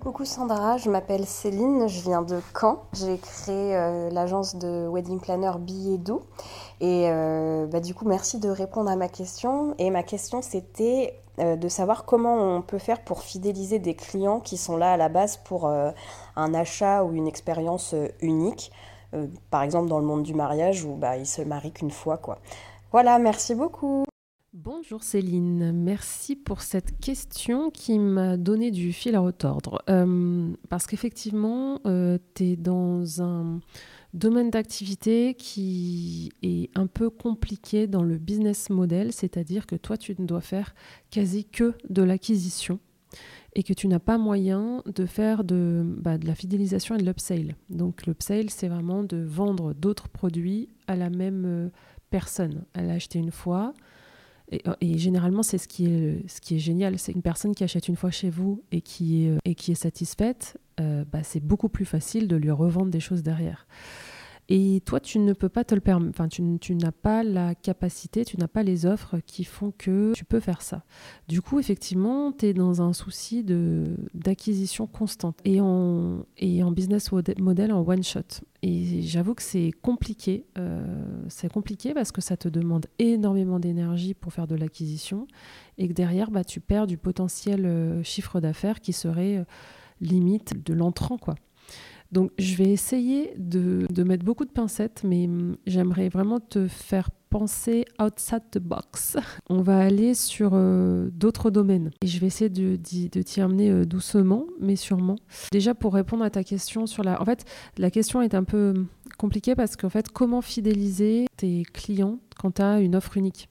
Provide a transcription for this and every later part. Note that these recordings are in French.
Coucou Sandra, je m'appelle Céline, je viens de Caen. J'ai créé euh, l'agence de wedding planner Billet Doux. Et euh, bah, du coup, merci de répondre à ma question. Et ma question, c'était euh, de savoir comment on peut faire pour fidéliser des clients qui sont là à la base pour un achat ou une expérience unique. par exemple, dans le monde du mariage où bah, ils se marient qu'une fois. quoi. Voilà, merci beaucoup. Bonjour Céline, merci pour cette question qui m'a donné du fil à retordre. Euh, parce qu'effectivement, euh, tu es dans un domaine d'activité qui est un peu compliqué dans le business model, c'est-à-dire que toi, tu ne dois faire quasi que de l'acquisition et que tu n'as pas moyen de faire de, bah, de la fidélisation et de l'upsale. Donc l'upsale, c'est vraiment de vendre d'autres produits à la même euh, personne. Elle a acheté une fois euh, et, généralement, c'est ce qui est, ce qui est génial, c'est une personne qui achète une fois chez vous et qui est, et qui est satisfaite, euh, bah, c'est beaucoup plus facile de lui revendre des choses derrière. Et toi, tu ne peux pas te le permettre, enfin, tu, n'as pas la capacité, tu n'as pas les offres qui font que tu peux faire ça. Du coup, effectivement, tu es dans un souci d'acquisition constante et en, et en business model en one shot. Et j'avoue que c'est compliqué. Euh, c'est compliqué parce que ça te demande énormément d'énergie pour faire de l'acquisition et que derrière, bah, tu perds du potentiel euh, chiffre d'affaires qui serait euh, limite de l'entrant, quoi. Donc je vais essayer de, mettre beaucoup de pincettes, mais hum, j'aimerais vraiment te faire penser outside the box. On va aller sur euh, d'autres domaines et je vais essayer de, t'y amener euh, doucement, mais sûrement. Déjà pour répondre à ta question sur la... En fait, la question est un peu hum, compliquée parce qu'en fait, comment fidéliser tes clients quand tu as une offre unique?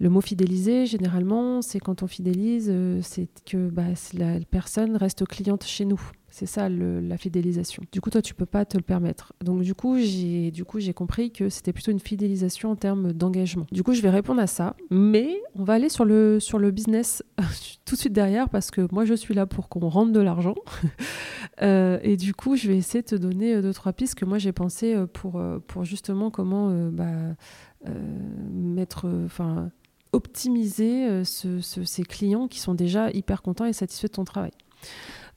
Le mot fidéliser, généralement, c'est quand on fidélise, euh, c'est que bah, la personne reste cliente chez nous. C'est ça la fidélisation. Du coup, toi, tu peux pas te le permettre. Donc, du coup, j'ai compris que c'était plutôt une fidélisation en termes d'engagement. Du coup, je vais répondre à ça, mais on va aller sur le business tout de suite derrière parce que moi, je suis là pour qu'on rentre de l'argent. Euh, et du coup, je vais essayer de te donner euh, deux trois pistes que moi j'ai pensé euh, pour pour justement comment bah, mettre, enfin optimiser ces clients qui sont déjà hyper contents et satisfaits de ton travail.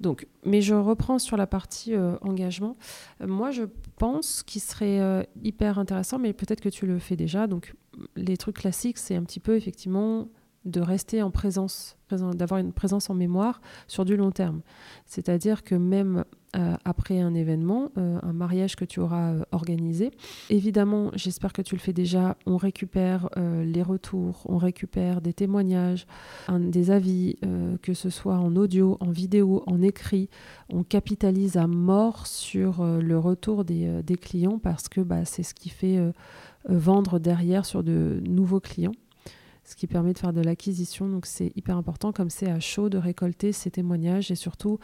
Donc, mais je reprends sur la partie euh, engagement. Euh, moi, je pense qu'il serait euh, hyper intéressant, mais peut-être que tu le fais déjà. Donc, les trucs classiques, c'est un petit peu effectivement de rester en présence, d'avoir une présence en mémoire sur du long terme. C'est-à-dire que même euh, après un événement, euh, un mariage que tu auras euh, organisé, évidemment, j'espère que tu le fais déjà, on récupère les retours, on récupère des témoignages, des avis, que ce soit en audio, en vidéo, en écrit, on capitalise à mort sur le retour des, clients parce que bah, c'est ce qui fait vendre derrière sur de nouveaux clients ce qui permet de faire de l'acquisition. Donc c'est hyper important, comme c'est à chaud, de récolter ces témoignages. Et surtout,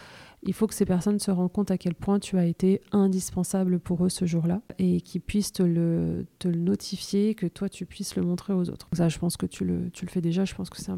il faut que ces personnes se rendent compte à quel point tu as été indispensable pour eux ce jour-là et qu'ils puissent te le, notifier, que toi tu puisses le montrer aux autres. Ça, je pense que tu le, fais déjà. Je pense que c'est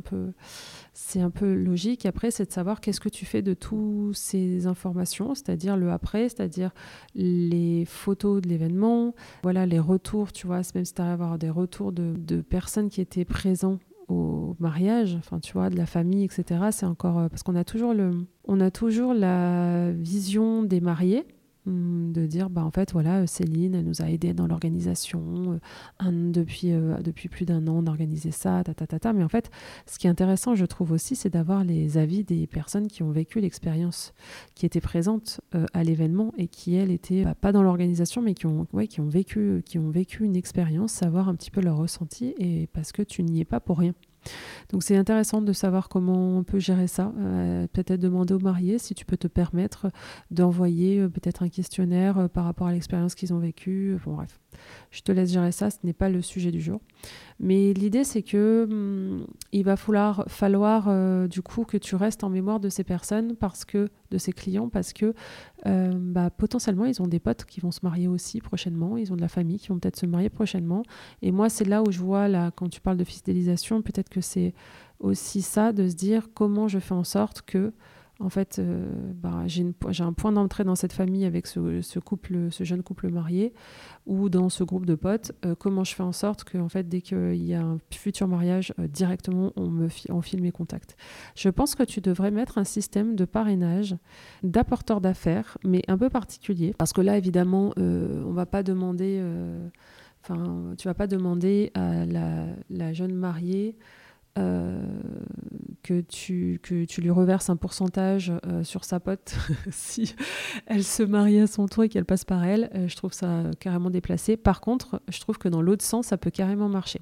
un peu, logique. Après, c'est de savoir qu'est-ce que tu fais de toutes ces informations, c'est-à-dire le après, c'est-à-dire les photos de l'événement, voilà, les retours, tu vois, même si tu arrives à avoir des retours de personnes qui étaient présentes au mariage, enfin tu vois, de la famille, etc. C'est encore euh, parce qu'on a toujours le, on a toujours la vision des mariés de dire bah en fait voilà Céline elle nous a aidé dans l'organisation euh, depuis euh, depuis plus d'un an d'organiser ça ta, ta, ta, ta, mais en fait ce qui est intéressant je trouve aussi c'est d'avoir les avis des personnes qui ont vécu l'expérience qui étaient présentes à l'événement et qui elles étaient bah, pas dans l'organisation mais qui ont ouais, qui ont vécu qui ont vécu une expérience savoir un petit peu leur ressenti et parce que tu n'y es pas pour rien donc c'est intéressant de savoir comment on peut gérer ça. Euh, peut-être demander aux mariés si tu peux te permettre d'envoyer euh, peut-être un questionnaire euh, par rapport à l'expérience qu'ils ont vécue. Bon bref, je te laisse gérer ça, ce n'est pas le sujet du jour. Mais l'idée c'est que hum, il va falloir, falloir du coup que tu restes en mémoire de ces personnes parce que de ces clients parce que bah, potentiellement ils ont des potes qui vont se marier aussi prochainement, ils ont de la famille qui vont peut-être se marier prochainement. Et moi c'est là où je vois là quand tu parles de fidélisation, peut-être que c'est aussi ça de se dire comment je fais en sorte que en fait, bah, j'ai un point d'entrée dans cette famille avec ce, couple, ce jeune couple marié, ou dans ce groupe de potes. comment je fais en sorte que, en fait, dès qu'il y a un futur mariage, directement, on me on file mes contacts? Je pense que tu devrais mettre un système de parrainage d'apporteurs d'affaires, mais un peu particulier, parce que là, évidemment, on va pas demander Enfin, tu vas pas demander à la, jeune mariée euh, que, tu, que tu lui reverses un pourcentage euh, sur sa pote si elle se marie à son tour et qu'elle passe par elle. Euh, je trouve ça carrément déplacé. Par contre, je trouve que dans l'autre sens, ça peut carrément marcher.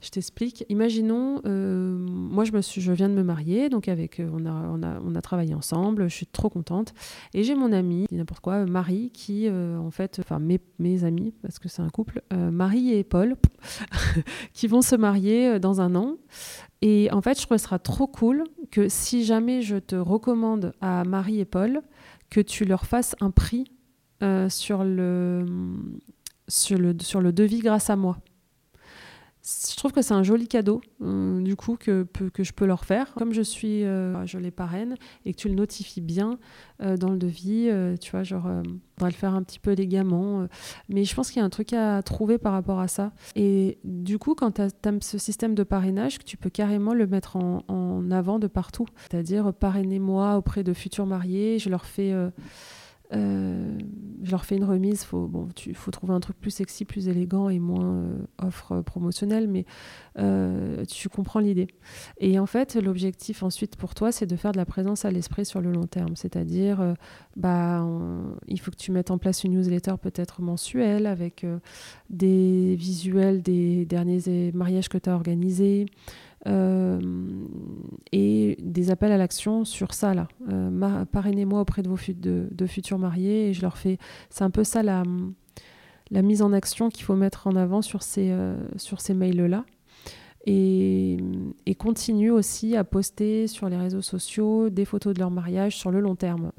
Je t'explique. Imaginons, moi, je, me suis, je viens de me marier, donc avec, on, a, on, a, on a travaillé ensemble, je suis trop contente. Et j'ai mon amie, n'importe quoi, Marie, qui, en fait, enfin, mes, mes amis, parce que c'est un couple, Marie et Paul, qui vont se marier dans un an. Et en fait, je trouve sera trop cool que si jamais je te recommande à Marie et Paul, que tu leur fasses un prix euh, sur le devis grâce à moi je trouve que c'est un joli cadeau, euh, du coup, que, que je peux leur faire. Comme je suis, euh, je les parraine et que tu le notifies bien euh, dans le devis, tu vois, genre, on va le faire un petit peu élégamment. mais je pense qu'il y a un truc à trouver par rapport à ça. Et du coup, quand tu as, ce système de parrainage, tu peux carrément le mettre en, en avant de partout. C'est-à-dire, parrainez-moi auprès de futurs mariés, je leur fais euh, je leur fais une remise. Faut, bon, tu, faut trouver un truc plus sexy, plus élégant et moins euh, offre promotionnelle, mais euh, tu comprends l'idée. Et en fait, l'objectif ensuite pour toi, c'est de faire de la présence à l'esprit sur le long terme. C'est-à-dire, bah, il faut que tu mettes en place une newsletter peut-être mensuelle avec des visuels des derniers mariages que tu as organisés. Euh, et des appels à l'action sur ça là. Euh, parrainez-moi auprès de vos futurs mariés et je leur fais. C'est un peu ça la, mise en action qu'il faut mettre en avant sur ces, euh, mails là. Et, et, continue aussi à poster sur les réseaux sociaux des photos de leur mariage sur le long terme.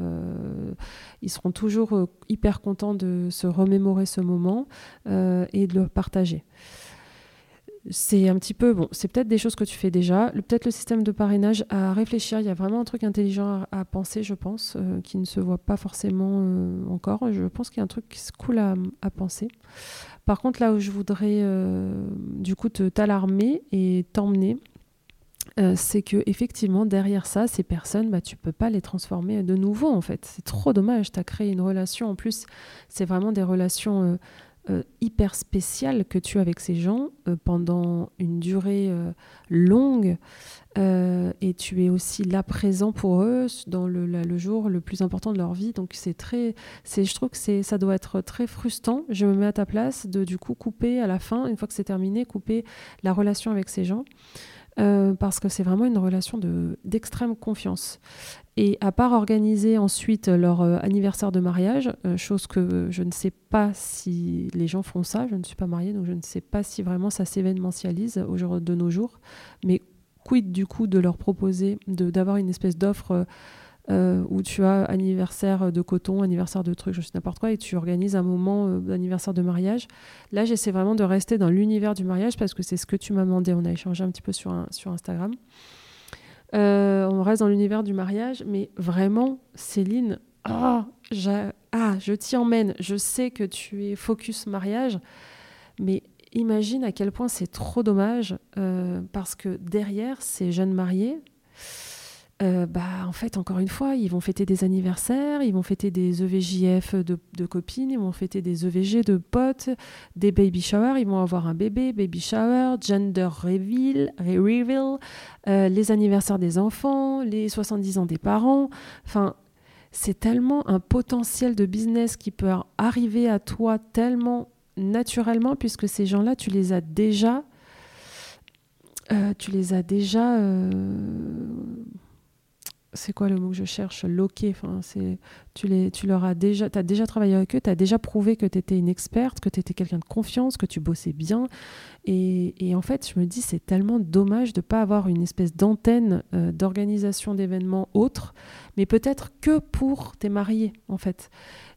ils seront toujours hyper contents de se remémorer ce moment et de le partager c'est un petit peu, bon, c'est peut-être des choses que tu fais déjà, peut-être le système de parrainage à réfléchir, il y a vraiment un truc intelligent à, penser, je pense, euh, qui ne se voit pas forcément euh, encore. Je pense qu'il y a un truc cool à, à, penser. Par contre, là où je voudrais euh, du coup t'alarmer et t'emmener, c'est que effectivement derrière ça, ces personnes, bah, tu peux pas les transformer de nouveau en fait. C'est trop dommage. Tu as créé une relation. En plus, c'est vraiment des relations euh, hyper spécial que tu as avec ces gens euh, pendant une durée euh, longue et tu es aussi là présent pour eux dans le, le, jour le plus important de leur vie donc c'est très c'est je trouve que c'est ça doit être très frustrant je me mets à ta place de du coup couper à la fin une fois que c'est terminé couper la relation avec ces gens parce que c'est vraiment une relation d'extrême confiance. Et à part organiser ensuite leur euh, anniversaire de mariage, euh, chose que je ne sais pas si les gens font ça, je ne suis pas mariée, donc je ne sais pas si vraiment ça s'événementialise de nos jours, mais quid du coup de leur proposer d'avoir une espèce d'offre euh, où tu as anniversaire de coton, anniversaire de trucs, je sais n'importe quoi, et tu organises un moment d'anniversaire de mariage? Là, j'essaie vraiment de rester dans l'univers du mariage parce que c'est ce que tu m'as demandé. On a échangé un petit peu sur Instagram. Euh, on reste dans l'univers du mariage, mais vraiment, Céline, oh, ah, je t'y emmène. Je sais que tu es focus mariage, mais imagine à quel point c'est trop dommage parce que derrière ces jeunes mariés, euh, bah, en fait, encore une fois, ils vont fêter des anniversaires, ils vont fêter des EVJF de, copines, ils vont fêter des EVG de potes, des baby showers, ils vont avoir un bébé, baby shower, gender reveal, euh, les anniversaires des enfants, les 70 ans des parents. Enfin, c'est tellement un potentiel de business qui peut arriver à toi tellement naturellement, puisque ces gens-là, tu les as déjà. Euh, tu les as déjà c'est quoi le mot que je cherche? Loqué. Enfin, tu, les, tu leur as déjà, as déjà travaillé avec eux, tu as déjà prouvé que tu étais une experte, que tu étais quelqu'un de confiance, que tu bossais bien. Et, et, en fait, je me dis, c'est tellement dommage de ne pas avoir une espèce d'antenne euh, d'organisation d'événements autres, mais peut-être que pour tes mariés, en fait.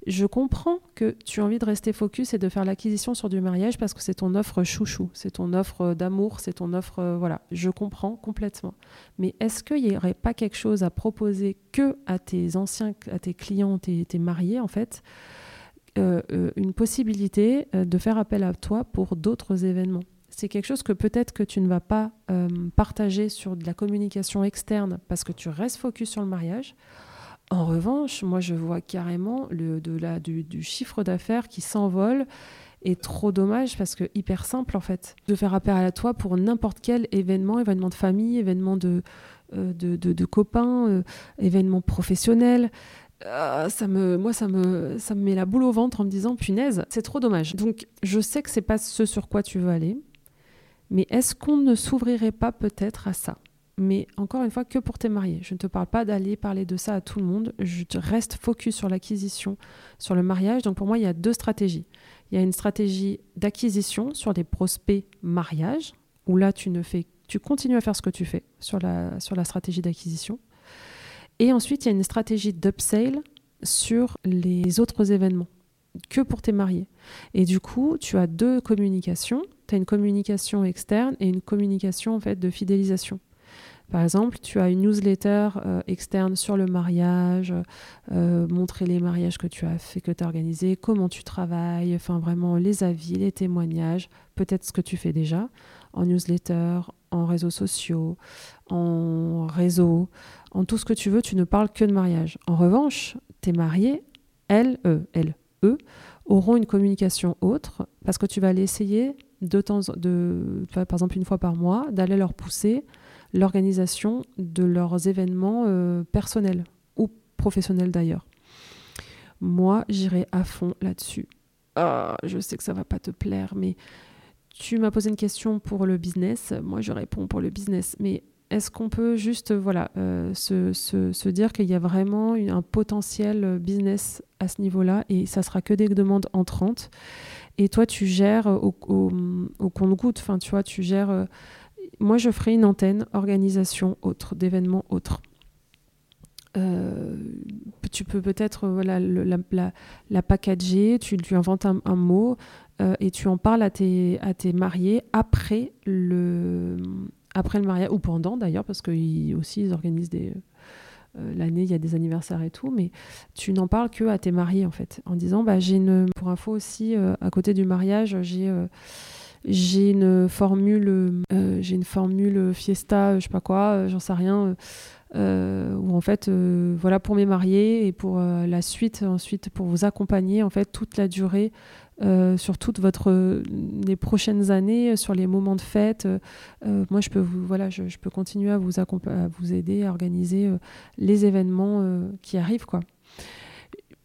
Je comprends que tu as envie de rester focus et de faire l'acquisition sur du mariage parce que c'est ton offre chouchou, c'est ton offre d'amour, c'est ton offre. Euh, voilà, je comprends complètement. Mais est-ce qu'il n'y aurait pas quelque chose à proposer que à tes anciens, à tes clients, tes, tes mariés, en fait euh, euh, une possibilité de faire appel à toi pour d'autres événements c'est quelque chose que peut-être que tu ne vas pas partager sur de la communication externe parce que tu restes focus sur le mariage. En revanche, moi, je vois carrément le, de la, du, chiffre d'affaires qui s'envole et trop dommage parce que hyper simple en fait de faire appel à toi pour n'importe quel événement, événement de famille, événement de, euh, de, copains, euh, événement professionnel. Euh, ça me, moi, ça me, ça me met la boule au ventre en me disant punaise, c'est trop dommage. Donc, je sais que c'est pas ce sur quoi tu veux aller, mais est-ce qu'on ne s'ouvrirait pas peut-être à ça? Mais encore une fois, que pour tes mariés. Je ne te parle pas d'aller parler de ça à tout le monde. Je te reste focus sur l'acquisition, sur le mariage. Donc pour moi, il y a deux stratégies. Il y a une stratégie d'acquisition sur des prospects mariage, où là, tu ne fais, tu continues à faire ce que tu fais sur la, sur la stratégie d'acquisition. Et ensuite, il y a une stratégie d'upsale sur les autres événements, que pour tes mariés. Et du coup, tu as deux communications. Tu as une communication externe et une communication en fait de fidélisation. Par exemple, tu as une newsletter euh, externe sur le mariage, euh, montrer les mariages que tu as fait, que tu as organisé, comment tu travailles, enfin vraiment les avis, les témoignages, peut-être ce que tu fais déjà en newsletter, en réseaux sociaux, en réseau, en tout ce que tu veux, tu ne parles que de mariage. En revanche, tes mariés, elles, eux, elles, eux, auront une communication autre parce que tu vas aller essayer temps, de, par exemple une fois par mois, d'aller leur pousser l'organisation de leurs événements euh, personnels ou professionnels d'ailleurs. Moi, j'irai à fond là-dessus. Ah, je sais que ça va pas te plaire, mais tu m'as posé une question pour le business. Moi, je réponds pour le business. Mais est-ce qu'on peut juste voilà, euh, se, se, dire qu'il y a vraiment un potentiel business à ce niveau-là et ça sera que des demandes entrantes? Et toi tu gères au, compte-goutte, enfin tu vois, tu gères euh, moi, je ferai une antenne, organisation autre, d'événements autres. Euh, tu peux peut-être voilà, la, packager, tu lui inventes un, mot euh, et tu en parles à tes, à tes mariés après le, après le mariage, ou pendant d'ailleurs, parce qu'ils aussi ils organisent des. Euh, l'année, il y a des anniversaires et tout, mais tu n'en parles que à tes mariés en fait, en disant bah, j'ai une. Pour info aussi, à côté du mariage, j'ai j'ai une formule, euh, j'ai une formule Fiesta, je sais pas quoi, euh, j'en sais rien. Euh, en fait, voilà pour mes mariés et pour la suite, ensuite pour vous accompagner en fait toute la durée sur toutes votre les prochaines années, sur les moments de fête. moi, je peux vous voilà, je, peux continuer à vous à vous aider à organiser les événements qui arrivent quoi.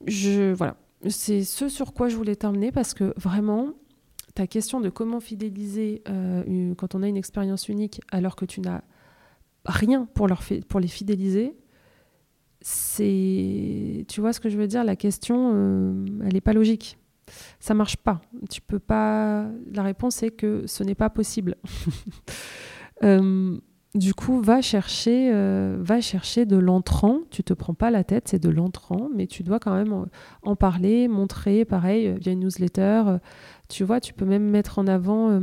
Je voilà, c'est ce sur quoi je voulais terminer parce que vraiment ta question de comment fidéliser euh, quand on a une expérience unique alors que tu n'as rien pour, les fidéliser, c'est. Tu vois ce que je veux dire? La question, euh, elle n'est pas logique. Ça marche pas. Tu peux pas. La réponse est que ce n'est pas possible. euh, du coup, va chercher, euh, va chercher de l'entrant. Tu te prends pas la tête, c'est de l'entrant, mais tu dois quand même en, parler, montrer, pareil, via une newsletter. Tu vois, tu peux même mettre en avant.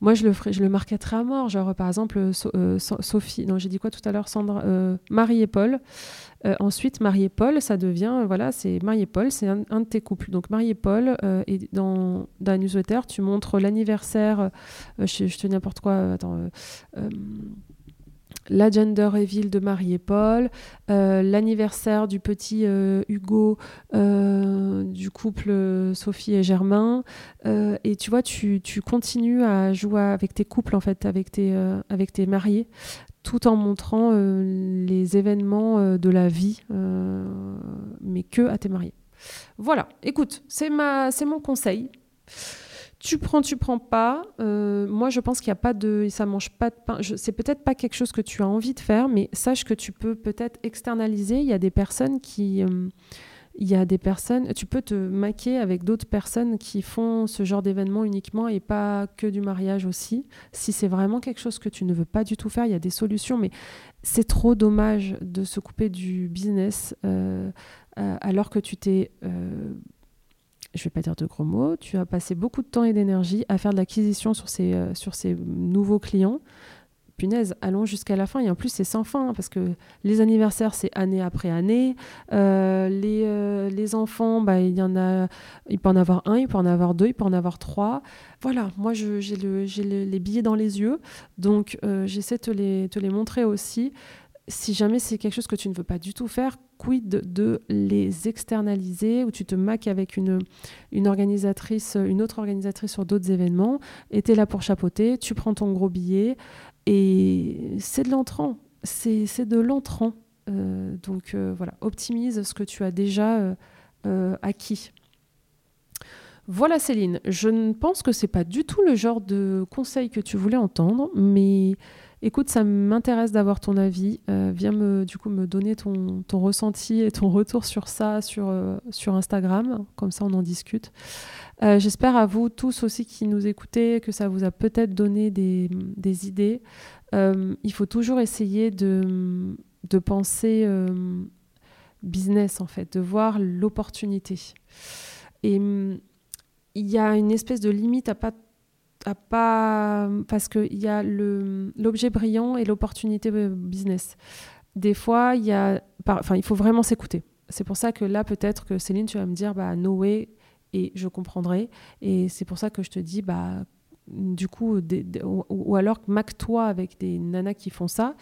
Euh, moi, je le ferai, je le à mort. Genre, par exemple, Sophie, non, j'ai dit quoi tout à l'heure, Sandra, Marie et Paul. Euh, ensuite, Marie et Paul, ça devient, voilà, c'est Marie et Paul, c'est un, de tes couples. Donc Marie et Paul, euh, dans, dans la newsletter, tu montres l'anniversaire, euh, je, je, te dis n'importe quoi, attends, la gender reveal de Marie et Paul, l'anniversaire du petit Hugo, du couple Sophie et Germain. et tu vois, tu, tu, continues à jouer avec tes couples, en fait, avec tes, avec tes mariés tout en montrant euh, les événements euh, de la vie, euh, mais que à tes mariés. Voilà, écoute, c'est mon conseil. Tu prends, tu prends pas. moi, je pense qu'il n'y a pas de, ça mange pas de pain. C'est peut-être pas quelque chose que tu as envie de faire, mais sache que tu peux peut-être externaliser. Il y a des personnes qui il y a des personnes, tu peux te maquer avec d'autres personnes qui font ce genre d'événement uniquement et pas que du mariage aussi. Si c'est vraiment quelque chose que tu ne veux pas du tout faire, il y a des solutions, mais c'est trop dommage de se couper du business euh, euh, alors que tu t'es... Euh, je vais pas dire de gros mots, tu as passé beaucoup de temps et d'énergie à faire de l'acquisition sur ces, sur ces nouveaux clients punaise, allons jusqu'à la fin. Et en plus, c'est sans fin, hein, parce que les anniversaires, c'est année après année. Euh, les, euh, les, enfants, bah, il y en a, il peut en avoir un, il peut en avoir deux, il peut en avoir trois. Voilà, moi, j'ai le, les billets dans les yeux, donc euh, j'essaie de les, te les montrer aussi. Si jamais c'est quelque chose que tu ne veux pas du tout faire, quid de les externaliser ou tu te maques avec une, organisatrice, une autre organisatrice sur d'autres événements et tu es là pour chapeauter, tu prends ton gros billet, et c'est de l'entrant, c'est de l'entrant. Euh, donc euh, voilà, optimise ce que tu as déjà euh, acquis. Voilà Céline, je ne pense que c'est pas du tout le genre de conseil que tu voulais entendre, mais écoute, ça m'intéresse d'avoir ton avis. viens me, du coup me donner ton, ton, ressenti et ton retour sur ça sur, sur Instagram, comme ça on en discute. Euh, j'espère à vous tous aussi qui nous écoutez que ça vous a peut-être donné des, des idées. Euh, il faut toujours essayer de, de penser euh, business en fait, de voir l'opportunité. Et il y a une espèce de limite à pas pas parce qu'il y a l'objet brillant et l'opportunité business. Des fois, il y a, enfin, il faut vraiment s'écouter. C'est pour ça que là, peut-être que Céline, tu vas me dire, bah, et je comprendrai. Et c'est pour ça que je te dis, bah, du coup, ou, alors maque-toi avec des nanas qui font ça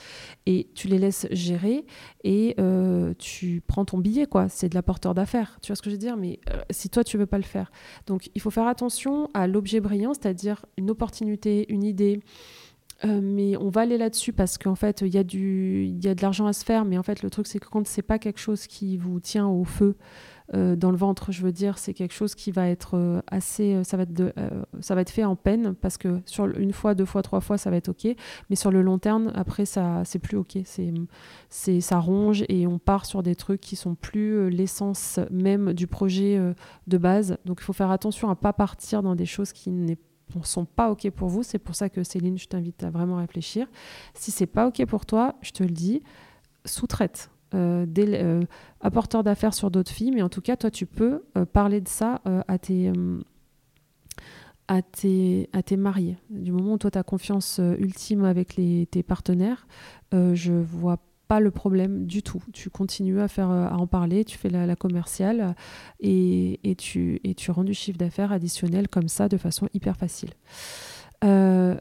et tu les laisses gérer et euh, tu prends ton billet, quoi. C'est de la porteur d'affaires. Tu vois ce que je veux dire? Mais euh, si toi, tu veux pas le faire. Donc, il faut faire attention à l'objet brillant, c'est-à-dire une opportunité, une idée. Euh, mais on va aller là-dessus parce qu'en fait, il y, a y a de l'argent à se faire, mais en fait, le truc, c'est que quand c'est pas quelque chose qui vous tient au feu, euh, dans le ventre, je veux dire, c'est quelque chose qui va être euh, assez, euh, ça va être, ça va être fait en peine parce que sur une fois, deux fois, trois fois, ça va être ok, mais sur le long terme, après, ça, c'est plus ok, c'est, c'est, ça ronge et on part sur des trucs qui sont plus l'essence même du projet de base. Donc, il faut faire attention à pas partir dans des choses qui ne sont pas ok pour vous. C'est pour ça que Céline, je t'invite à vraiment réfléchir. Si c'est pas ok pour toi, je te le dis, sous-traite apporteur d'affaires sur d'autres filles, mais en tout cas, toi, tu peux euh, parler de ça à, tes, à, mariés. Du moment où toi, tu as confiance ultime avec tes partenaires, je vois pas le problème du tout. Tu continues à, faire, à en parler, tu fais la, commerciale et, et, tu, et tu rends du chiffre d'affaires additionnel comme ça de façon hyper facile. voilà.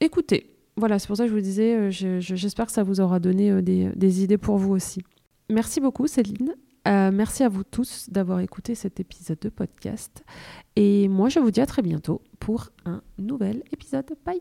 Écoutez, voilà, c'est pour ça que je vous disais, euh, j'espère que ça vous aura donné euh, des, idées pour vous aussi. Merci beaucoup, Céline. Euh, merci à vous tous d'avoir écouté cet épisode de podcast. Et moi, je vous dis à très bientôt pour un nouvel épisode. Bye!